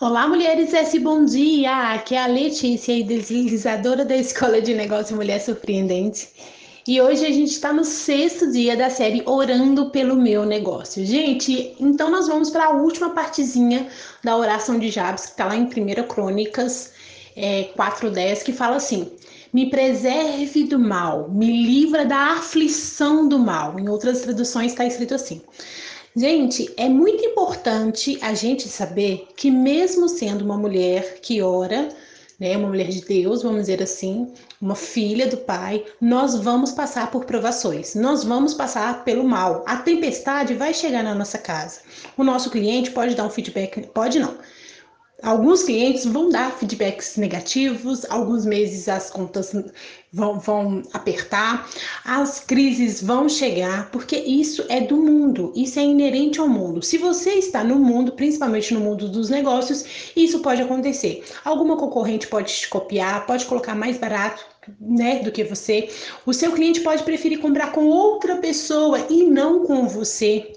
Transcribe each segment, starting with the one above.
Olá, mulheres bom dia! Aqui é a Letícia, idealizadora da Escola de Negócio Mulher Surpreendente. E hoje a gente está no sexto dia da série Orando pelo Meu Negócio. Gente, então nós vamos para a última partezinha da oração de Jabes, que está lá em 1 Crônicas é, 4.10, que fala assim: Me preserve do mal, me livra da aflição do mal. Em outras traduções está escrito assim. Gente, é muito importante a gente saber que, mesmo sendo uma mulher que ora, né, uma mulher de Deus, vamos dizer assim, uma filha do Pai, nós vamos passar por provações, nós vamos passar pelo mal. A tempestade vai chegar na nossa casa. O nosso cliente pode dar um feedback, pode não Alguns clientes vão dar feedbacks negativos, alguns meses as contas vão, vão, apertar, as crises vão chegar, porque isso é do mundo, isso é inerente ao mundo. Se você está no mundo, principalmente no mundo dos negócios, isso pode acontecer. Alguma concorrente pode te copiar, pode colocar mais barato. Né, do que você, o seu cliente pode preferir comprar com outra pessoa e não com você.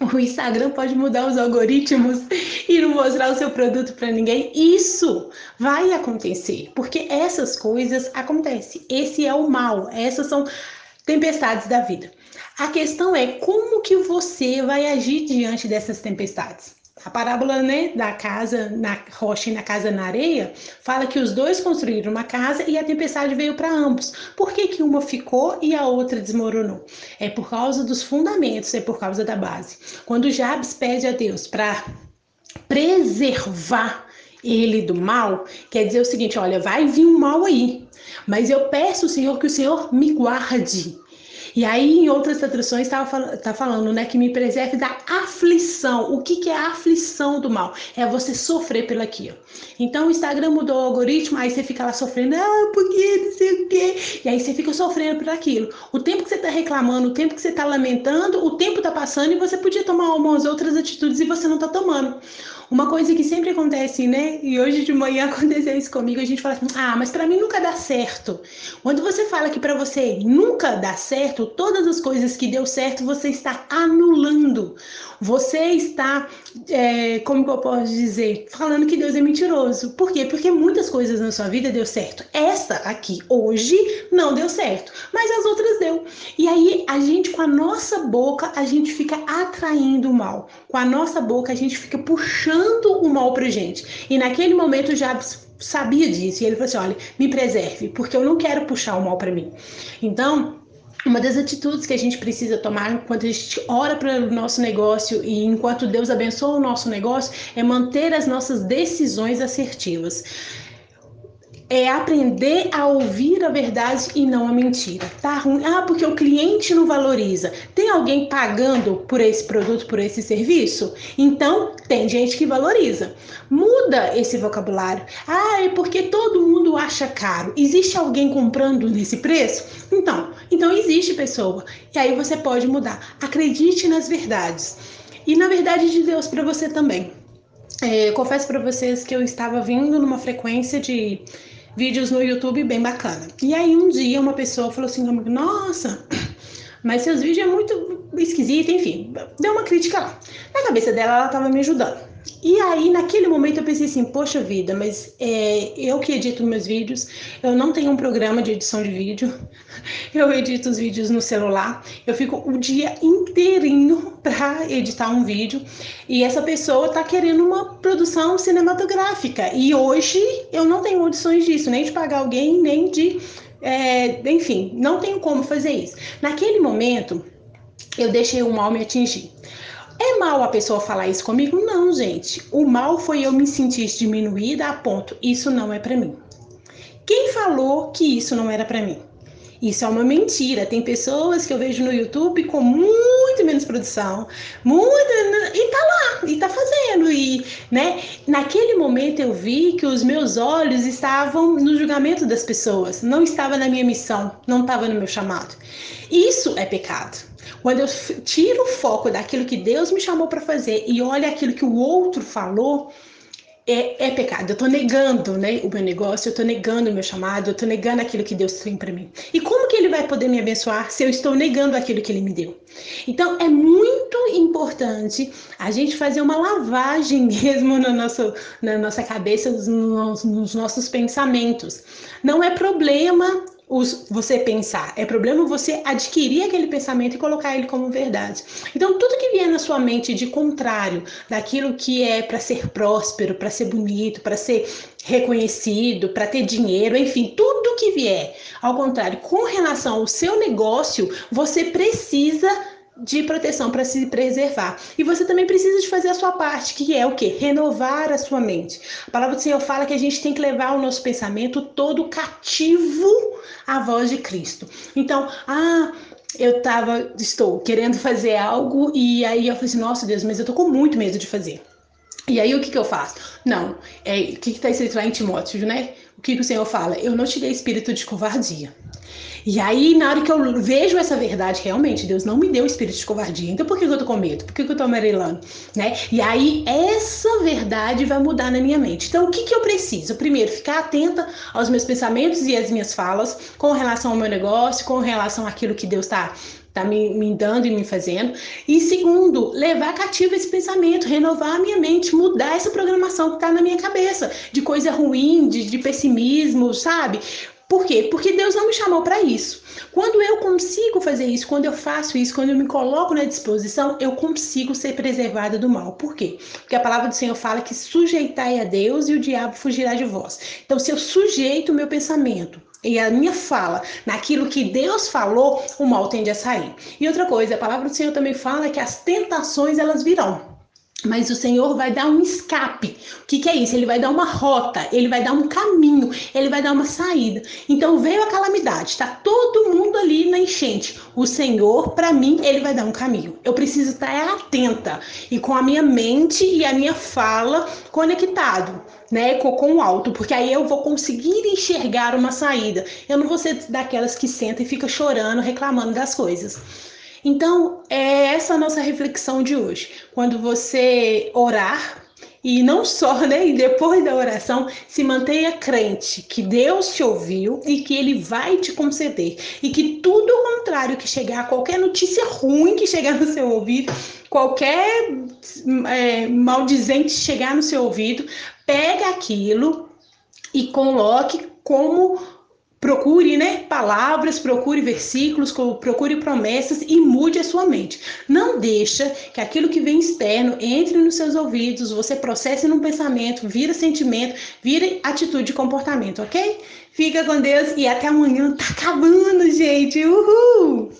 O Instagram pode mudar os algoritmos e não mostrar o seu produto para ninguém. Isso vai acontecer, porque essas coisas acontecem. Esse é o mal, essas são tempestades da vida. A questão é como que você vai agir diante dessas tempestades. A parábola né, da casa na rocha e na casa na areia fala que os dois construíram uma casa e a tempestade veio para ambos. Por que, que uma ficou e a outra desmoronou? É por causa dos fundamentos, é por causa da base. Quando Jabes pede a Deus para preservar ele do mal, quer dizer o seguinte: olha, vai vir um mal aí, mas eu peço, Senhor, que o Senhor me guarde. E aí, em outras traduções, está tá falando né, que me preserve da aflição. O que, que é a aflição do mal? É você sofrer pelo aquilo. Então, o Instagram mudou o algoritmo, aí você fica lá sofrendo, ah, porque não sei o quê. E aí você fica sofrendo por aquilo. O tempo que você está reclamando, o tempo que você está lamentando, o tempo está passando e você podia tomar algumas outras atitudes e você não está tomando. Uma coisa que sempre acontece, né? E hoje de manhã aconteceu isso comigo, a gente fala assim: "Ah, mas para mim nunca dá certo". Quando você fala que para você nunca dá certo, todas as coisas que deu certo você está anulando. Você está, é, como que eu posso dizer, falando que Deus é mentiroso. Por quê? Porque muitas coisas na sua vida deu certo. Essa aqui hoje não deu certo, mas as outras deu. E aí a gente com a nossa boca a gente fica atraindo o mal. Com a nossa boca a gente fica puxando o mal pra gente. E naquele momento já sabia disso e ele falou assim: "Olha, me preserve, porque eu não quero puxar o mal para mim". Então, uma das atitudes que a gente precisa tomar enquanto a gente ora para o nosso negócio e enquanto Deus abençoa o nosso negócio é manter as nossas decisões assertivas é aprender a ouvir a verdade e não a mentira. Tá ruim? Ah, porque o cliente não valoriza. Tem alguém pagando por esse produto, por esse serviço? Então, tem gente que valoriza. Muda esse vocabulário. Ah, é porque todo mundo acha caro. Existe alguém comprando nesse preço? Então, então existe pessoa. E aí você pode mudar. Acredite nas verdades. E na verdade de Deus para você também. É, confesso para vocês que eu estava vindo numa frequência de vídeos no YouTube bem bacana. E aí um dia uma pessoa falou assim comigo, nossa, mas seus vídeos é muito esquisito, enfim, deu uma crítica lá. Na cabeça dela, ela estava me ajudando. E aí, naquele momento, eu pensei assim: poxa vida, mas é, eu que edito meus vídeos, eu não tenho um programa de edição de vídeo, eu edito os vídeos no celular, eu fico o dia inteirinho para editar um vídeo e essa pessoa está querendo uma produção cinematográfica. E hoje eu não tenho condições disso, nem de pagar alguém, nem de. É, enfim, não tenho como fazer isso. Naquele momento, eu deixei o mal me atingir. É mal a pessoa falar isso comigo? Não, gente. O mal foi eu me sentir diminuída a ponto, isso não é para mim. Quem falou que isso não era para mim? Isso é uma mentira. Tem pessoas que eu vejo no YouTube com muito menos produção, muito e tá lá, e tá fazendo e, né? Naquele momento eu vi que os meus olhos estavam no julgamento das pessoas, não estava na minha missão, não estava no meu chamado. Isso é pecado. Quando eu tiro o foco daquilo que Deus me chamou para fazer e olho aquilo que o outro falou, é, é, pecado. Eu tô negando, né, o meu negócio, eu tô negando o meu chamado, eu tô negando aquilo que Deus tem para mim. E como que ele vai poder me abençoar se eu estou negando aquilo que ele me deu? Então, é muito importante a gente fazer uma lavagem mesmo no nosso, na nossa cabeça, nos, nos nossos pensamentos. Não é problema os, você pensar, é problema você adquirir aquele pensamento e colocar ele como verdade. Então, tudo que vier na sua mente de contrário daquilo que é para ser próspero, para ser bonito, para ser reconhecido, para ter dinheiro, enfim, tudo que vier ao contrário com relação ao seu negócio, você precisa de proteção para se preservar. E você também precisa de fazer a sua parte, que é o que? Renovar a sua mente. A palavra do Senhor fala que a gente tem que levar o nosso pensamento todo cativo à voz de Cristo. Então, ah, eu tava, estou querendo fazer algo e aí eu falei assim, nossa Deus, mas eu tô com muito medo de fazer. E aí o que, que eu faço? Não, é, o que está escrito lá em Timóteo, né? Que, que o Senhor fala? Eu não te dei espírito de covardia. E aí, na hora que eu vejo essa verdade, realmente, Deus não me deu espírito de covardia. Então, por que eu tô com medo? Por que eu tô amarelando? Né? E aí, essa verdade vai mudar na minha mente. Então, o que, que eu preciso? Primeiro, ficar atenta aos meus pensamentos e às minhas falas com relação ao meu negócio, com relação àquilo que Deus está tá me, me, dando e me fazendo. E segundo, levar cativo esse pensamento, renovar a minha mente, mudar essa programação que está na minha cabeça, de coisa ruim, de, de pessimismo, sabe? Por quê? Porque Deus não me chamou para isso. Quando eu consigo fazer isso, quando eu faço isso, quando eu me coloco na disposição, eu consigo ser preservada do mal. Por quê? Porque a palavra do Senhor fala que sujeitai a Deus e o diabo fugirá de vós. Então, se eu sujeito o meu pensamento, e a minha fala naquilo que Deus falou, o mal tende a sair. E outra coisa, a palavra do Senhor também fala que as tentações elas virão. Mas o Senhor vai dar um escape. O que, que, é isso? Ele vai dar uma rota, ele vai dar um caminho, ele vai dar uma saída. Então veio a calamidade, está todo mundo ali na enchente. O Senhor, para mim, ele vai dar um caminho. Eu preciso estar atenta e com a minha mente e a minha fala conectado, né, com, com o alto, porque aí eu vou conseguir enxergar uma saída. Eu não vou ser daquelas que senta e fica chorando, reclamando das coisas. Então, é essa a nossa reflexão de hoje. Quando você orar, e não só, né? E depois da oração, se mantenha crente que Deus te ouviu e que Ele vai te conceder. E que tudo o contrário que chegar, qualquer notícia ruim que chegar no seu ouvido, qualquer é, maldizente chegar no seu ouvido, pega aquilo e coloque como Procure, né, palavras, procure versículos, procure promessas e mude a sua mente. Não deixa que aquilo que vem externo entre nos seus ouvidos, você processe num pensamento, vira sentimento, vira atitude e comportamento, ok? Fica com Deus e até amanhã. Tá acabando, gente. Uhul!